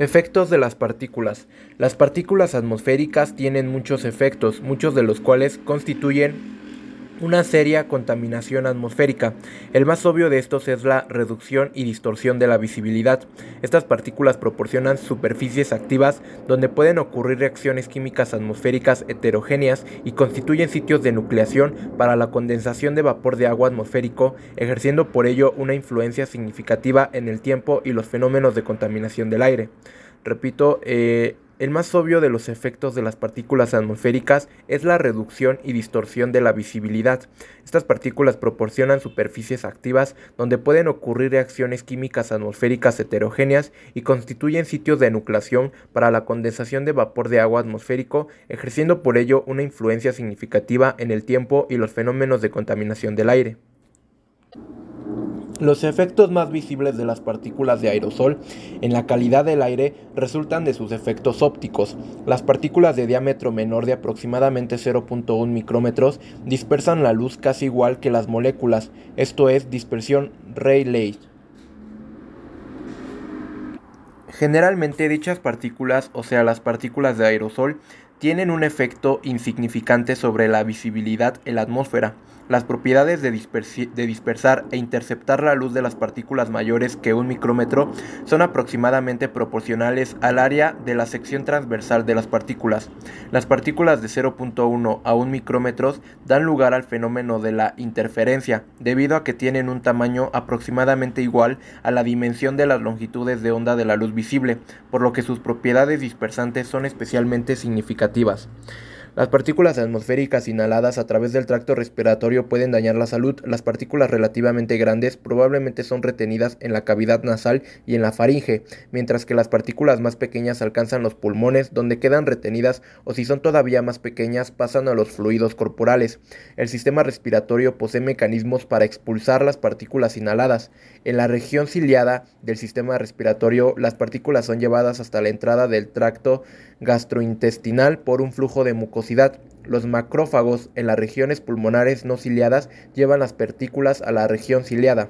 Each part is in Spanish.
Efectos de las partículas. Las partículas atmosféricas tienen muchos efectos, muchos de los cuales constituyen una seria contaminación atmosférica. El más obvio de estos es la reducción y distorsión de la visibilidad. Estas partículas proporcionan superficies activas donde pueden ocurrir reacciones químicas atmosféricas heterogéneas y constituyen sitios de nucleación para la condensación de vapor de agua atmosférico, ejerciendo por ello una influencia significativa en el tiempo y los fenómenos de contaminación del aire. Repito, eh, el más obvio de los efectos de las partículas atmosféricas es la reducción y distorsión de la visibilidad. Estas partículas proporcionan superficies activas donde pueden ocurrir reacciones químicas atmosféricas heterogéneas y constituyen sitios de nucleación para la condensación de vapor de agua atmosférico, ejerciendo por ello una influencia significativa en el tiempo y los fenómenos de contaminación del aire. Los efectos más visibles de las partículas de aerosol en la calidad del aire resultan de sus efectos ópticos. Las partículas de diámetro menor de aproximadamente 0.1 micrómetros dispersan la luz casi igual que las moléculas, esto es dispersión Rayleigh. Generalmente dichas partículas, o sea las partículas de aerosol, tienen un efecto insignificante sobre la visibilidad en la atmósfera. Las propiedades de, dispersar e interceptar la luz de las partículas mayores que un micrómetro son aproximadamente proporcionales al área de la sección transversal de las partículas. Las partículas de 0.1 a 1 micrómetros dan lugar al fenómeno de la interferencia, debido a que tienen un tamaño aproximadamente igual a la dimensión de las longitudes de onda de la luz visible, por lo que sus propiedades dispersantes son especialmente significativas. Las partículas atmosféricas inhaladas a través del tracto respiratorio pueden dañar la salud. Las partículas relativamente grandes probablemente son retenidas en la cavidad nasal y en la faringe, mientras que las partículas más pequeñas alcanzan los pulmones, donde quedan retenidas, o si son todavía más pequeñas, pasan a los fluidos corporales. El sistema respiratorio posee mecanismos para expulsar las partículas inhaladas. En la región ciliada del sistema respiratorio, las partículas son llevadas hasta la entrada del tracto gastrointestinal por un flujo de Los macrófagos en las regiones pulmonares no ciliadas llevan las partículas a la región ciliada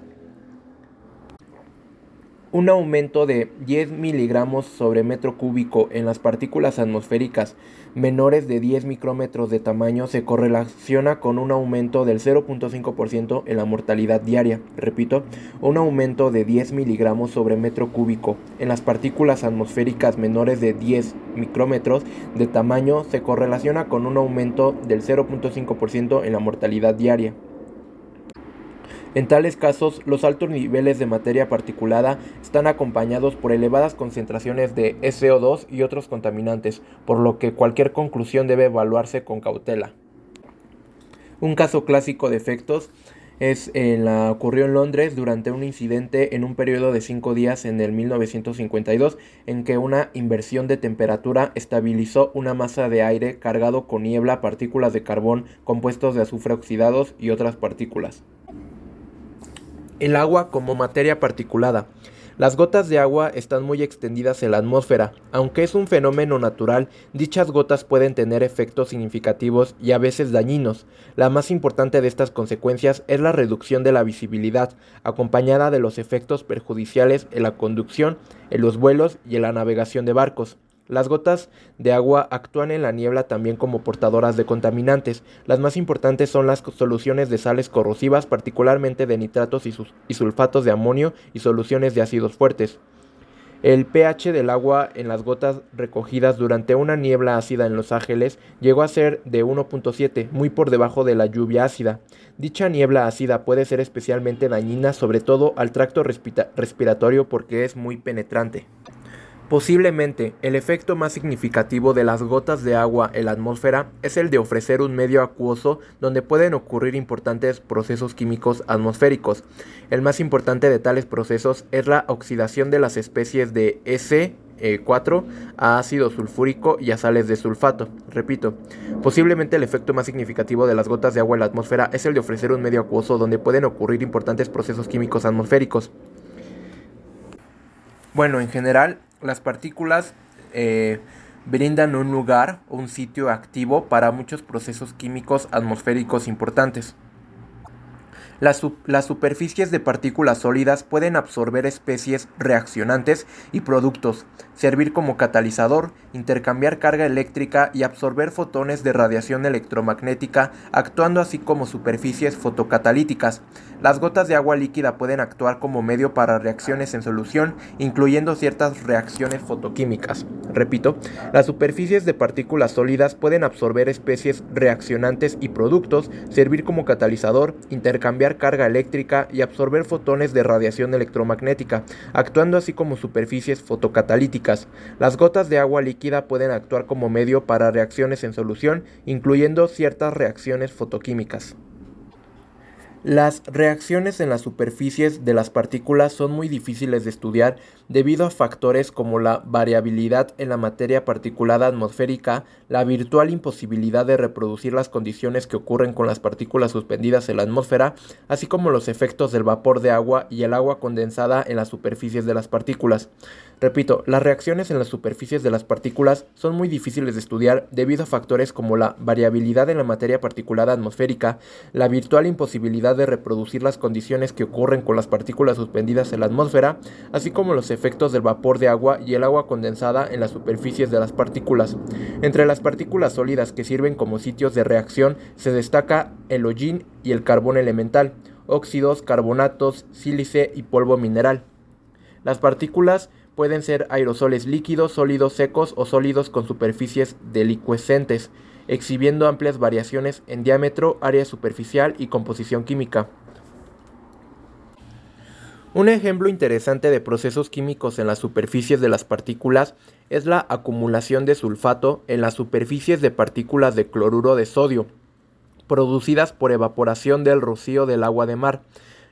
un aumento de 10 miligramos sobre metro cúbico en las partículas atmosféricas menores de 10 micrómetros de tamaño se correlaciona con un aumento del 0.5% en la mortalidad diaria. Repito, un aumento de 10 miligramos sobre metro cúbico en las partículas atmosféricas menores de 10 micrómetros de tamaño se correlaciona con un aumento del 0.5% en la mortalidad diaria. En tales casos, los altos niveles de materia particulada están acompañados por elevadas concentraciones de SO2 y otros contaminantes, por lo que cualquier conclusión debe evaluarse con cautela. Un caso clásico de efectos es la, ocurrió en Londres durante un incidente en un periodo de cinco días en el 1952 en que una inversión de temperatura estabilizó una masa de aire cargado con niebla, partículas de carbón, compuestos de azufre oxidados y otras partículas. El agua como materia particulada. Las gotas de agua están muy extendidas en la atmósfera. Aunque es un fenómeno natural, dichas gotas pueden tener efectos significativos y a veces dañinos. La más importante de estas consecuencias es la reducción de la visibilidad, acompañada de los efectos perjudiciales en la conducción, en los vuelos y en la navegación de barcos. Las gotas de agua actúan en la niebla también como portadoras de contaminantes. Las más importantes son las soluciones de sales corrosivas, particularmente de nitratos y, sulfatos de amonio y soluciones de ácidos fuertes. El pH del agua en las gotas recogidas durante una niebla ácida en Los Ángeles llegó a ser de 1.7, muy por debajo de la lluvia ácida. Dicha niebla ácida puede ser especialmente dañina, sobre todo al tracto respiratorio porque es muy penetrante. Posiblemente el efecto más significativo de las gotas de agua en la atmósfera es el de ofrecer un medio acuoso donde pueden ocurrir importantes procesos químicos atmosféricos. El más importante de tales procesos es la oxidación de las especies de S4 a ácido sulfúrico y a sales de sulfato. Repito, posiblemente el efecto más significativo de las gotas de agua en la atmósfera es el de ofrecer un medio acuoso donde pueden ocurrir importantes procesos químicos atmosféricos. Bueno, en general, las partículas eh, brindan un lugar, un sitio activo para muchos procesos químicos atmosféricos importantes. Las, superficies de partículas sólidas pueden absorber especies reaccionantes y productos, servir como catalizador, intercambiar carga eléctrica y absorber fotones de radiación electromagnética, actuando así como superficies fotocatalíticas. Las gotas de agua líquida pueden actuar como medio para reacciones en solución, incluyendo ciertas reacciones fotoquímicas. Repito, las superficies de partículas sólidas pueden absorber especies reaccionantes y productos, servir como catalizador, intercambiar carga eléctrica y absorber fotones de radiación electromagnética, actuando así como superficies fotocatalíticas. Las gotas de agua líquida pueden actuar como medio para reacciones en solución, incluyendo ciertas reacciones fotoquímicas. Las reacciones en las superficies de las partículas son muy difíciles de estudiar debido a factores como la variabilidad en la materia particulada atmosférica, la virtual imposibilidad de reproducir las condiciones que ocurren con las partículas suspendidas en la atmósfera, así como los efectos del vapor de agua y el agua condensada en las superficies de las partículas. Repito, las reacciones en las superficies de las partículas son muy difíciles de estudiar debido a factores como la variabilidad en la materia particulada atmosférica, la virtual imposibilidad de reproducir las condiciones que ocurren con las partículas suspendidas en la atmósfera, así como los efectos del vapor de agua y el agua condensada en las superficies de las partículas. Entre las partículas sólidas que sirven como sitios de reacción se destaca el hollín y el carbón elemental, óxidos, carbonatos, sílice y polvo mineral. Las partículas pueden ser aerosoles líquidos, sólidos secos o sólidos con superficies delicuescentes exhibiendo amplias variaciones en diámetro, área superficial y composición química. Un ejemplo interesante de procesos químicos en las superficies de las partículas es la acumulación de sulfato en las superficies de partículas de cloruro de sodio, producidas por evaporación del rocío del agua de mar.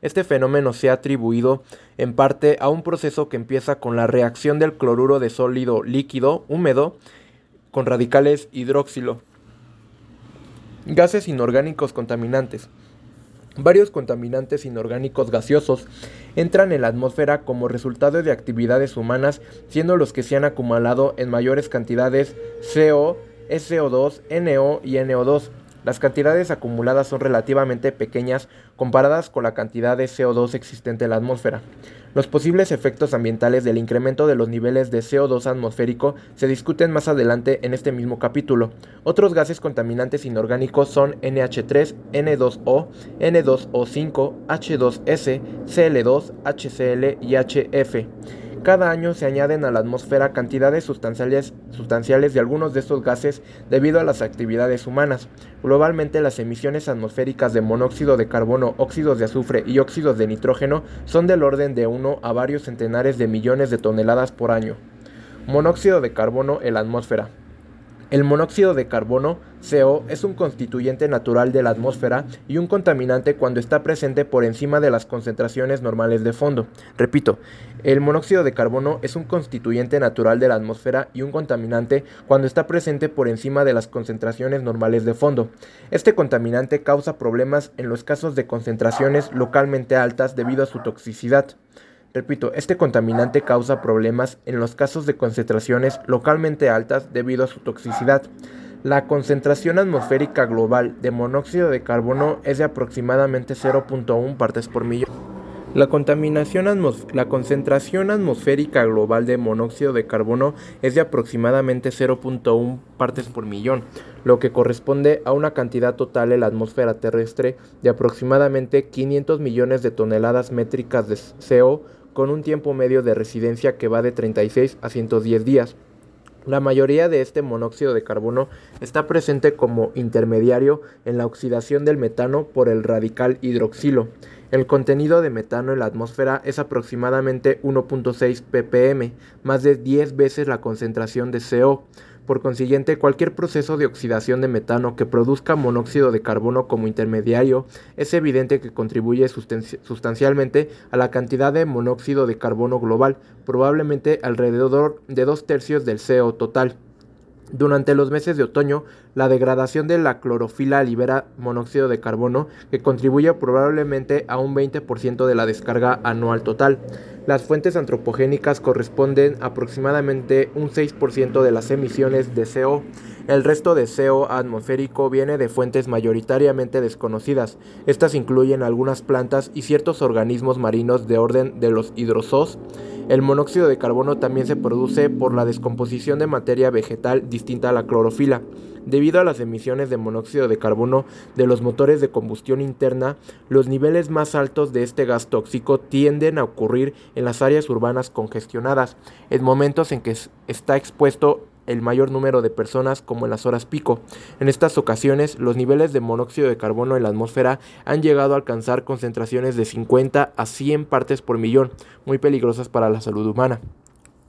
Este fenómeno se ha atribuido en parte a un proceso que empieza con la reacción del cloruro de sólido líquido húmedo con radicales hidróxilo Gases inorgánicos contaminantes. Varios contaminantes inorgánicos gaseosos entran en la atmósfera como resultado de actividades humanas, siendo los que se han acumulado en mayores cantidades CO, SO2, NO y NO2. Las cantidades acumuladas son relativamente pequeñas comparadas con la cantidad de CO2 existente en la atmósfera. Los posibles efectos ambientales del incremento de los niveles de CO2 atmosférico se discuten más adelante en este mismo capítulo. Otros gases contaminantes inorgánicos son NH3, N2O, N2O5, H2S, Cl2, HCl y HF. Cada año se añaden a la atmósfera cantidades sustanciales, de algunos de estos gases debido a las actividades humanas. Globalmente las emisiones atmosféricas de monóxido de carbono, óxidos de azufre y óxidos de nitrógeno son del orden de 1 a varios centenares de millones de toneladas por año. Monóxido de carbono en la atmósfera. El monóxido de carbono, CO, es un constituyente natural de la atmósfera y un contaminante cuando está presente por encima de las concentraciones normales de fondo. Repito, el monóxido de carbono es un constituyente natural de la atmósfera y un contaminante cuando está presente por encima de las concentraciones normales de fondo. Este contaminante causa problemas en los casos de concentraciones localmente altas debido a su toxicidad. Repito, este contaminante causa problemas en los casos de concentraciones localmente altas debido a su toxicidad. La concentración atmosférica global de monóxido de carbono es de aproximadamente 0.1 partes por millón. La, contaminación la concentración atmosférica global de monóxido de carbono es de aproximadamente 0.1 partes por millón, lo que corresponde a una cantidad total en la atmósfera terrestre de aproximadamente 500 millones de toneladas métricas de CO con un tiempo medio de residencia que va de 36 a 110 días. La mayoría de este monóxido de carbono está presente como intermediario en la oxidación del metano por el radical hidroxilo. El contenido de metano en la atmósfera es aproximadamente 1.6 ppm, más de 10 veces la concentración de CO. Por consiguiente, cualquier proceso de oxidación de metano que produzca monóxido de carbono como intermediario es evidente que contribuye sustancialmente a la cantidad de monóxido de carbono global, probablemente alrededor de dos tercios del CO total. Durante los meses de otoño, La degradación de la clorofila libera monóxido de carbono que contribuye probablemente a un 20% de la descarga anual total. Las fuentes antropogénicas corresponden aproximadamente un 6% de las emisiones de CO. El resto de CO atmosférico viene de fuentes mayoritariamente desconocidas. Estas incluyen algunas plantas y ciertos organismos marinos de orden de los hidrozoos. El monóxido de carbono también se produce por la descomposición de materia vegetal distinta a la clorofila. Debido a las emisiones de monóxido de carbono de los motores de combustión interna, los niveles más altos de este gas tóxico tienden a ocurrir en las áreas urbanas congestionadas, en momentos en que está expuesto el mayor número de personas como en las horas pico. En estas ocasiones, los niveles de monóxido de carbono en la atmósfera han llegado a alcanzar concentraciones de 50 a 100 partes por millón, muy peligrosas para la salud humana.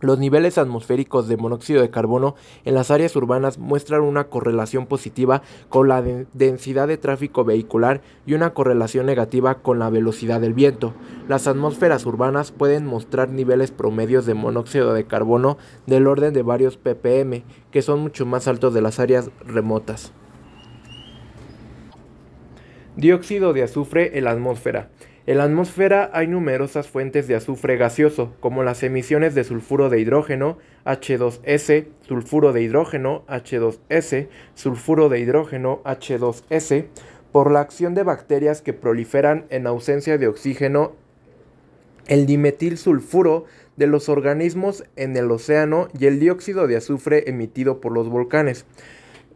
Los niveles atmosféricos de monóxido de carbono en las áreas urbanas muestran una correlación positiva con la densidad de tráfico vehicular y una correlación negativa con la velocidad del viento. Las atmósferas urbanas pueden mostrar niveles promedios de monóxido de carbono del orden de varios ppm, que son mucho más altos de las áreas remotas. Dióxido de azufre en la atmósfera. En la atmósfera hay numerosas fuentes de azufre gaseoso, como las emisiones de sulfuro de hidrógeno, H2S, sulfuro de hidrógeno, H2S, sulfuro de hidrógeno, H2S, por la acción de bacterias que proliferan en ausencia de oxígeno, el dimetilsulfuro de los organismos en el océano y el dióxido de azufre emitido por los volcanes.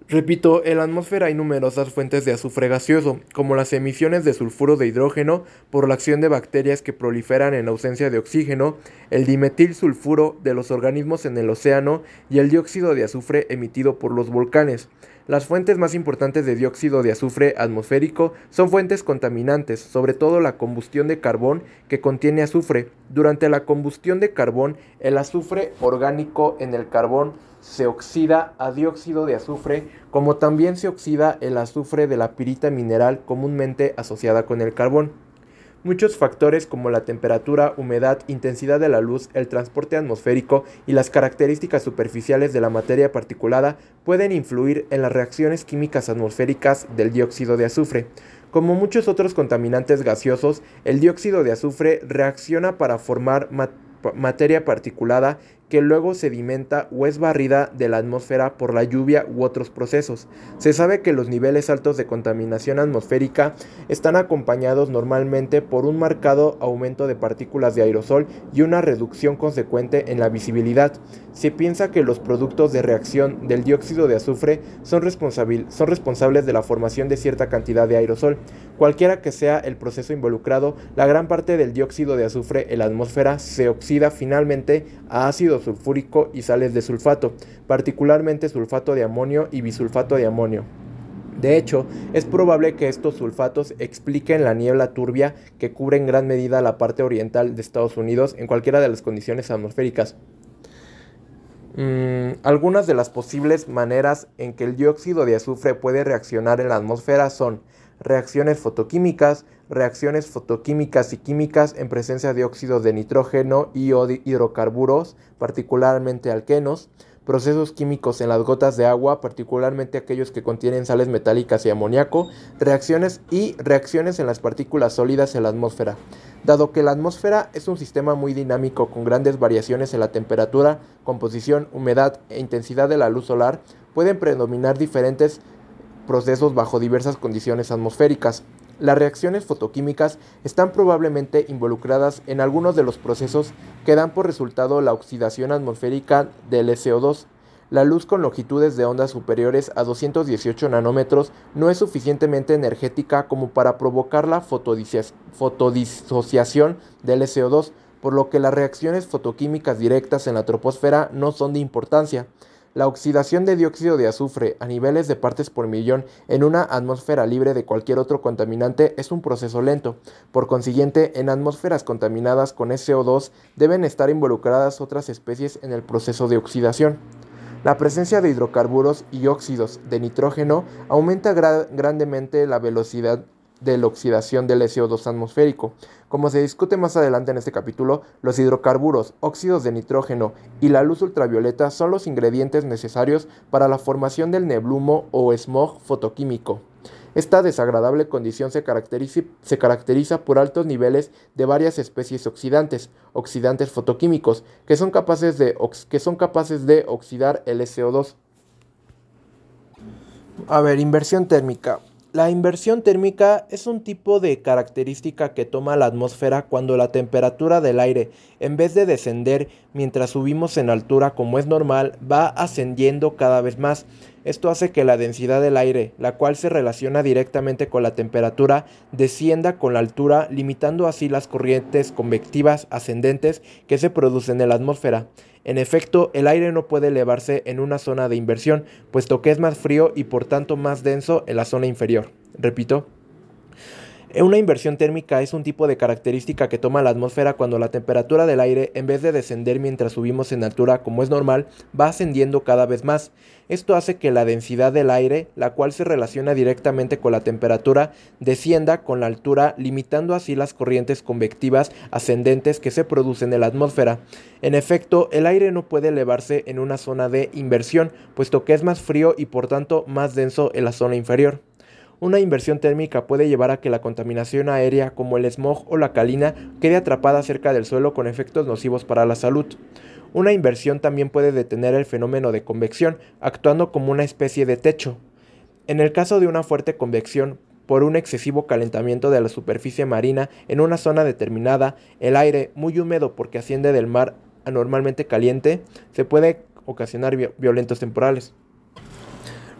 Repito, en la atmósfera hay numerosas fuentes de azufre gaseoso, como las emisiones de sulfuro de hidrógeno por la acción de bacterias que proliferan en ausencia de oxígeno, el dimetilsulfuro de los organismos en el océano y el dióxido de azufre emitido por los volcanes. Las fuentes más importantes de dióxido de azufre atmosférico son fuentes contaminantes, sobre todo la combustión de carbón que contiene azufre. Durante la combustión de carbón, el azufre orgánico en el carbón se oxida a dióxido de azufre, como también se oxida el azufre de la pirita mineral comúnmente asociada con el carbón. Muchos factores como la temperatura, humedad, intensidad de la luz, el transporte atmosférico y las características superficiales de la materia particulada pueden influir en las reacciones químicas atmosféricas del dióxido de azufre. Como muchos otros contaminantes gaseosos, el dióxido de azufre reacciona para formar materia particulada que luego sedimenta o es barrida de la atmósfera por la lluvia u otros procesos. Se sabe que los niveles altos de contaminación atmosférica están acompañados normalmente por un marcado aumento de partículas de aerosol y una reducción consecuente en la visibilidad. Se piensa que los productos de reacción del dióxido de azufre son, responsables de la formación de cierta cantidad de aerosol. Cualquiera que sea el proceso involucrado, la gran parte del dióxido de azufre en la atmósfera se oxida finalmente a ácido sulfúrico y sales de sulfato, particularmente sulfato de amonio y bisulfato de amonio. De hecho, es probable que estos sulfatos expliquen la niebla turbia que cubre en gran medida la parte oriental de Estados Unidos en cualquiera de las condiciones atmosféricas. Mm, algunas de las posibles maneras en que el dióxido de azufre puede reaccionar en la atmósfera son reacciones fotoquímicas, reacciones fotoquímicas y químicas en presencia de óxidos de nitrógeno y hidrocarburos, particularmente alquenos, procesos químicos en las gotas de agua, particularmente aquellos que contienen sales metálicas y amoníaco, reacciones y reacciones en las partículas sólidas en la atmósfera. Dado que la atmósfera es un sistema muy dinámico con grandes variaciones en la temperatura, composición, humedad e intensidad de la luz solar, pueden predominar diferentes procesos bajo diversas condiciones atmosféricas. Las reacciones fotoquímicas están probablemente involucradas en algunos de los procesos que dan por resultado la oxidación atmosférica del SO2. La luz con longitudes de ondas superiores a 218 nanómetros no es suficientemente energética como para provocar la fotodisociación del SO2, por lo que las reacciones fotoquímicas directas en la troposfera no son de importancia. La oxidación de dióxido de azufre a niveles de partes por millón en una atmósfera libre de cualquier otro contaminante es un proceso lento. Por consiguiente, en atmósferas contaminadas con SO2 deben estar involucradas otras especies en el proceso de oxidación. La presencia de hidrocarburos y óxidos de nitrógeno aumenta grandemente la velocidad de la oxidación del SO2 atmosférico. Como se discute más adelante en este capítulo, los hidrocarburos, óxidos de nitrógeno y la luz ultravioleta son los ingredientes necesarios para la formación del neblumo o smog fotoquímico. Esta desagradable condición se caracteriza, por altos niveles de varias especies oxidantes, oxidantes fotoquímicos, que son capaces de, que son capaces de oxidar el SO2. A ver, inversión térmica. La inversión térmica es un tipo de característica que toma la atmósfera cuando la temperatura del aire, en vez de descender mientras subimos en altura como es normal, va ascendiendo cada vez más. Esto hace que la densidad del aire, la cual se relaciona directamente con la temperatura, descienda con la altura, limitando así las corrientes convectivas ascendentes que se producen en la atmósfera. En efecto, el aire no puede elevarse en una zona de inversión, puesto que es más frío y por tanto más denso en la zona inferior. Repito, una inversión térmica es un tipo de característica que toma la atmósfera cuando la temperatura del aire, en vez de descender mientras subimos en altura como es normal, va ascendiendo cada vez más. Esto hace que la densidad del aire, la cual se relaciona directamente con la temperatura, descienda con la altura, limitando así las corrientes convectivas ascendentes que se producen en la atmósfera. En efecto, el aire no puede elevarse en una zona de inversión, puesto que es más frío y por tanto más denso en la zona inferior. Una inversión térmica puede llevar a que la contaminación aérea como el smog o la calina quede atrapada cerca del suelo con efectos nocivos para la salud. Una inversión también puede detener el fenómeno de convección, actuando como una especie de techo. En el caso de una fuerte convección, por un excesivo calentamiento de la superficie marina en una zona determinada, el aire, muy húmedo porque asciende del mar anormalmente caliente, se puede ocasionar violentos temporales.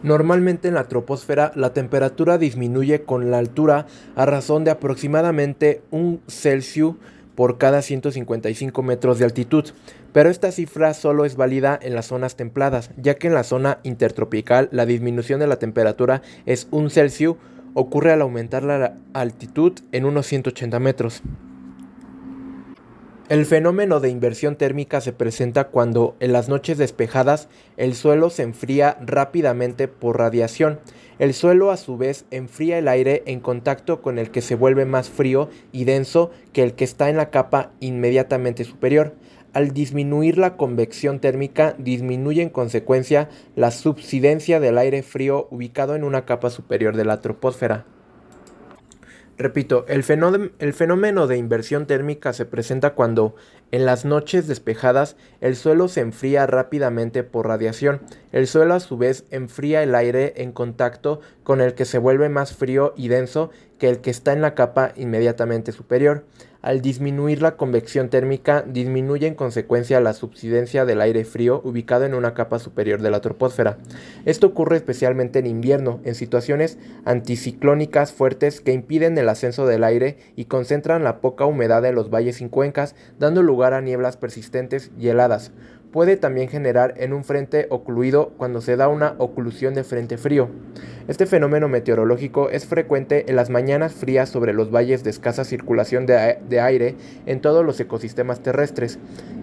Normalmente en la troposfera la temperatura disminuye con la altura a razón de aproximadamente un Celsius por cada 155 metros de altitud, pero esta cifra solo es válida en las zonas templadas, ya que en la zona intertropical la disminución de la temperatura es un Celsius ocurre al aumentar la altitud en unos 180 metros. El fenómeno de inversión térmica se presenta cuando, en las noches despejadas, el suelo se enfría rápidamente por radiación. El suelo a su vez enfría el aire en contacto con el que se vuelve más frío y denso que el que está en la capa inmediatamente superior. Al disminuir la convección térmica, disminuye en consecuencia la subsidencia del aire frío ubicado en una capa superior de la troposfera. Repito, el fenómeno, de inversión térmica se presenta cuando, en las noches despejadas, el suelo se enfría rápidamente por radiación. El suelo a su vez enfría el aire en contacto con el que se vuelve más frío y denso que el que está en la capa inmediatamente superior. Al disminuir la convección térmica, disminuye en consecuencia la subsidencia del aire frío ubicado en una capa superior de la troposfera. Esto ocurre especialmente en invierno, en situaciones anticiclónicas fuertes que impiden el ascenso del aire y concentran la poca humedad en los valles y cuencas, dando lugar a nieblas persistentes y heladas puede también generar en un frente ocluido cuando se da una oclusión de frente frío. Este fenómeno meteorológico es frecuente en las mañanas frías sobre los valles de escasa circulación de, aire en todos los ecosistemas terrestres.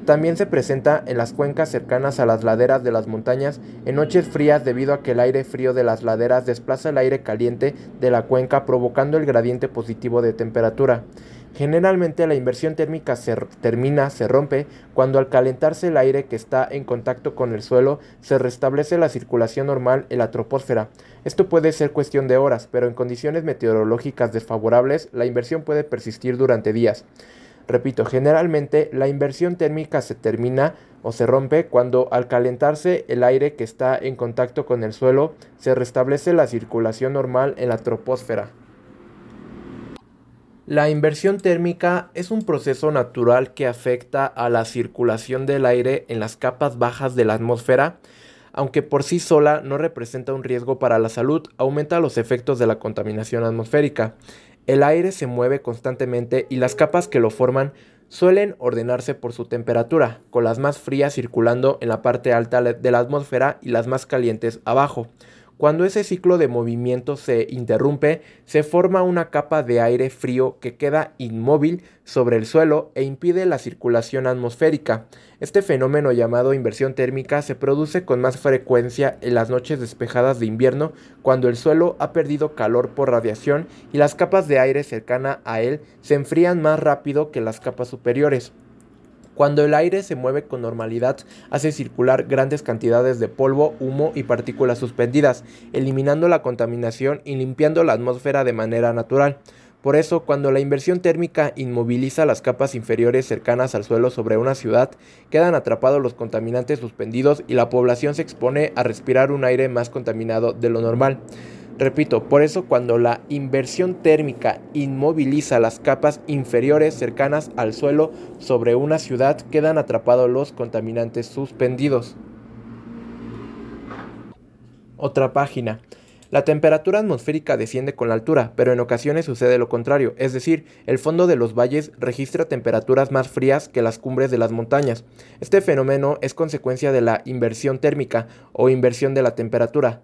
También se presenta en las cuencas cercanas a las laderas de las montañas en noches frías debido a que el aire frío de las laderas desplaza el aire caliente de la cuenca provocando el gradiente positivo de temperatura. Generalmente la inversión térmica se termina, se rompe, cuando al calentarse el aire que está en contacto con el suelo se restablece la circulación normal en la troposfera. Esto puede ser cuestión de horas, pero en condiciones meteorológicas desfavorables la inversión puede persistir durante días. Repito, generalmente la inversión térmica se termina o se rompe cuando al calentarse el aire que está en contacto con el suelo se restablece la circulación normal en la troposfera. La inversión térmica es un proceso natural que afecta a la circulación del aire en las capas bajas de la atmósfera, aunque por sí sola no representa un riesgo para la salud, aumenta los efectos de la contaminación atmosférica. El aire se mueve constantemente y las capas que lo forman suelen ordenarse por su temperatura, con las más frías circulando en la parte alta de la atmósfera y las más calientes abajo. Cuando ese ciclo de movimiento se interrumpe, se forma una capa de aire frío que queda inmóvil sobre el suelo e impide la circulación atmosférica. Este fenómeno llamado inversión térmica se produce con más frecuencia en las noches despejadas de invierno cuando el suelo ha perdido calor por radiación y las capas de aire cercana a él se enfrían más rápido que las capas superiores. Cuando el aire se mueve con normalidad, hace circular grandes cantidades de polvo, humo y partículas suspendidas, eliminando la contaminación y limpiando la atmósfera de manera natural. Por eso, cuando la inversión térmica inmoviliza las capas inferiores cercanas al suelo sobre una ciudad, quedan atrapados los contaminantes suspendidos y la población se expone a respirar un aire más contaminado de lo normal. Repito, por eso cuando la inversión térmica inmoviliza las capas inferiores cercanas al suelo sobre una ciudad, quedan atrapados los contaminantes suspendidos. Otra página. La temperatura atmosférica desciende con la altura, pero en ocasiones sucede lo contrario, es decir, el fondo de los valles registra temperaturas más frías que las cumbres de las montañas. Este fenómeno es consecuencia de la inversión térmica o inversión de la temperatura.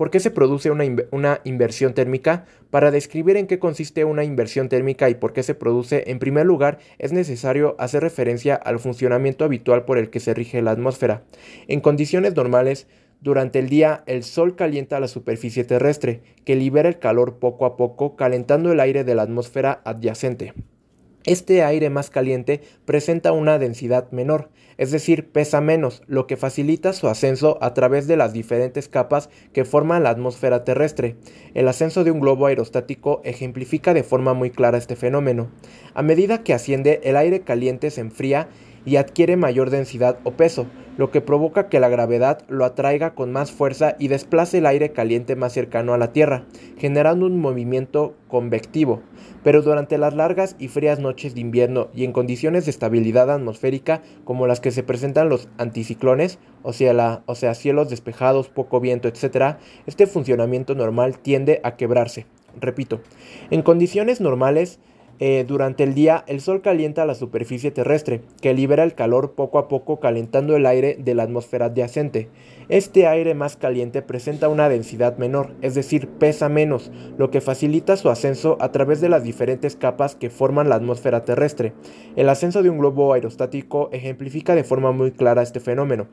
¿Por qué se produce una, inversión térmica? Para describir en qué consiste una inversión térmica y por qué se produce, en primer lugar es necesario hacer referencia al funcionamiento habitual por el que se rige la atmósfera. En condiciones normales, durante el día, el Sol calienta la superficie terrestre, que libera el calor poco a poco, calentando el aire de la atmósfera adyacente. Este aire más caliente presenta una densidad menor, es decir, pesa menos, lo que facilita su ascenso a través de las diferentes capas que forman la atmósfera terrestre. El ascenso de un globo aerostático ejemplifica de forma muy clara este fenómeno. A medida que asciende, el aire caliente se enfría y adquiere mayor densidad o peso, lo que provoca que la gravedad lo atraiga con más fuerza y desplace el aire caliente más cercano a la Tierra, generando un movimiento convectivo pero durante las largas y frías noches de invierno y en condiciones de estabilidad atmosférica como las que se presentan los anticiclones, o sea, cielos despejados, poco viento, etc., este funcionamiento normal tiende a quebrarse. Repito, en condiciones normales, eh, durante el día el sol calienta la superficie terrestre, que libera el calor poco a poco calentando el aire de la atmósfera adyacente. Este aire más caliente presenta una densidad menor, es decir, pesa menos, lo que facilita su ascenso a través de las diferentes capas que forman la atmósfera terrestre. El ascenso de un globo aerostático ejemplifica de forma muy clara este fenómeno.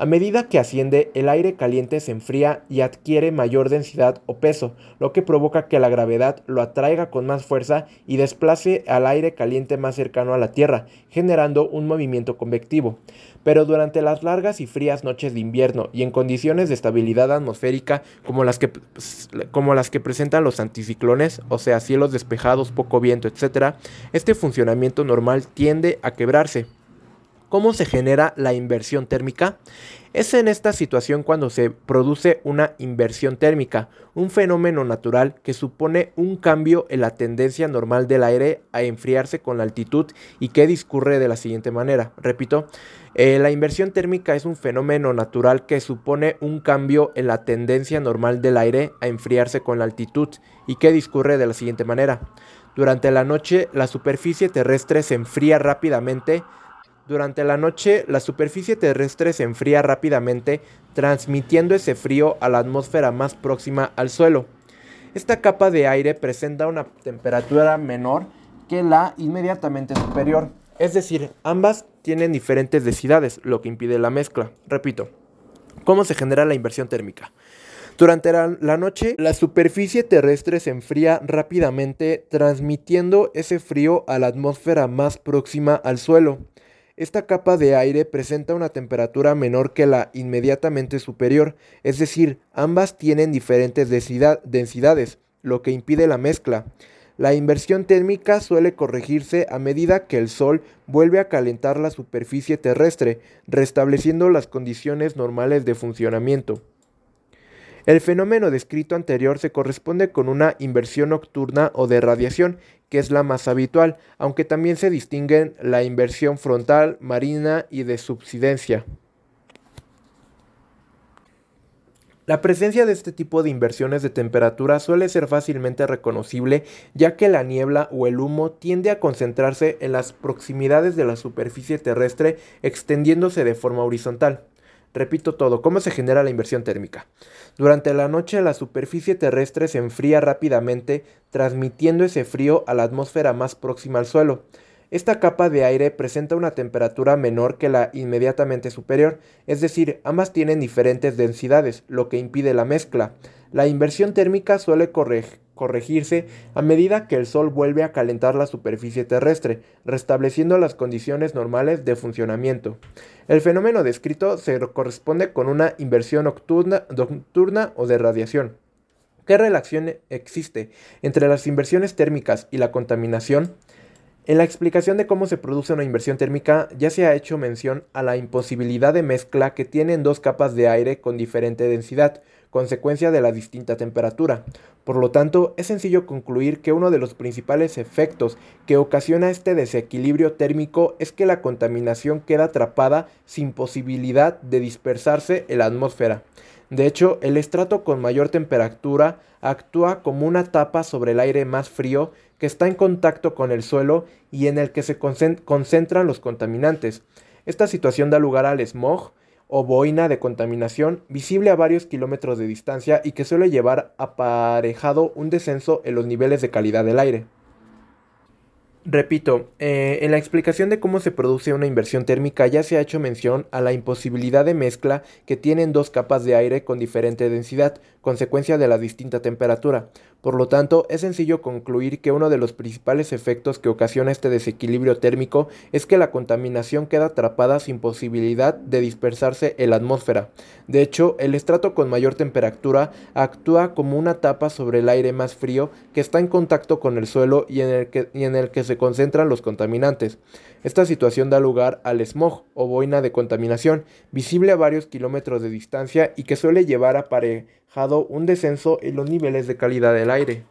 A medida que asciende, el aire caliente se enfría y adquiere mayor densidad o peso, lo que provoca que la gravedad lo atraiga con más fuerza y desplace al aire caliente más cercano a la Tierra, generando un movimiento convectivo pero durante las largas y frías noches de invierno y en condiciones de estabilidad atmosférica como las que, presentan los anticiclones, o sea, cielos despejados, poco viento, etc., este funcionamiento normal tiende a quebrarse. ¿Cómo se genera la inversión térmica? Es en esta situación cuando se produce una inversión térmica, un fenómeno natural que supone un cambio en la tendencia normal del aire a enfriarse con la altitud y que discurre de la siguiente manera. Repito, eh, la inversión térmica es un fenómeno natural que supone un cambio en la tendencia normal del aire a enfriarse con la altitud y que discurre de la siguiente manera. Durante la noche la superficie terrestre se enfría rápidamente durante la noche, la superficie terrestre se enfría rápidamente, transmitiendo ese frío a la atmósfera más próxima al suelo. Esta capa de aire presenta una temperatura menor que la inmediatamente superior, es decir, ambas tienen diferentes densidades, lo que impide la mezcla. Repito, ¿cómo se genera la inversión térmica? Durante la, noche, la superficie terrestre se enfría rápidamente, transmitiendo ese frío a la atmósfera más próxima al suelo. Esta capa de aire presenta una temperatura menor que la inmediatamente superior, es decir, ambas tienen diferentes densidades, lo que impide la mezcla. La inversión térmica suele corregirse a medida que el Sol vuelve a calentar la superficie terrestre, restableciendo las condiciones normales de funcionamiento. El fenómeno descrito anterior se corresponde con una inversión nocturna o de radiación, que es la más habitual, aunque también se distinguen la inversión frontal, marina y de subsidencia. La presencia de este tipo de inversiones de temperatura suele ser fácilmente reconocible ya que la niebla o el humo tiende a concentrarse en las proximidades de la superficie terrestre extendiéndose de forma horizontal. Repito todo, ¿cómo se genera la inversión térmica? Durante la noche la superficie terrestre se enfría rápidamente, transmitiendo ese frío a la atmósfera más próxima al suelo. Esta capa de aire presenta una temperatura menor que la inmediatamente superior, es decir, ambas tienen diferentes densidades, lo que impide la mezcla. La inversión térmica suele corregirse a medida que el Sol vuelve a calentar la superficie terrestre, restableciendo las condiciones normales de funcionamiento. El fenómeno descrito se corresponde con una inversión nocturna, o de radiación. ¿Qué relación existe entre las inversiones térmicas y la contaminación? En la explicación de cómo se produce una inversión térmica ya se ha hecho mención a la imposibilidad de mezcla que tienen dos capas de aire con diferente densidad, consecuencia de la distinta temperatura. Por lo tanto, es sencillo concluir que uno de los principales efectos que ocasiona este desequilibrio térmico es que la contaminación queda atrapada sin posibilidad de dispersarse en la atmósfera. De hecho, el estrato con mayor temperatura actúa como una tapa sobre el aire más frío que está en contacto con el suelo y en el que se concentran los contaminantes. Esta situación da lugar al smog o boina de contaminación visible a varios kilómetros de distancia y que suele llevar aparejado un descenso en los niveles de calidad del aire. Repito, eh, en la explicación de cómo se produce una inversión térmica ya se ha hecho mención a la imposibilidad de mezcla que tienen dos capas de aire con diferente densidad, consecuencia de la distinta temperatura. Por lo tanto, es sencillo concluir que uno de los principales efectos que ocasiona este desequilibrio térmico es que la contaminación queda atrapada sin posibilidad de dispersarse en la atmósfera. De hecho, el estrato con mayor temperatura actúa como una tapa sobre el aire más frío que está en contacto con el suelo y en el que, se concentran los contaminantes. Esta situación da lugar al smog o boina de contaminación, visible a varios kilómetros de distancia y que suele llevar aparejado un descenso en los niveles de calidad del aire.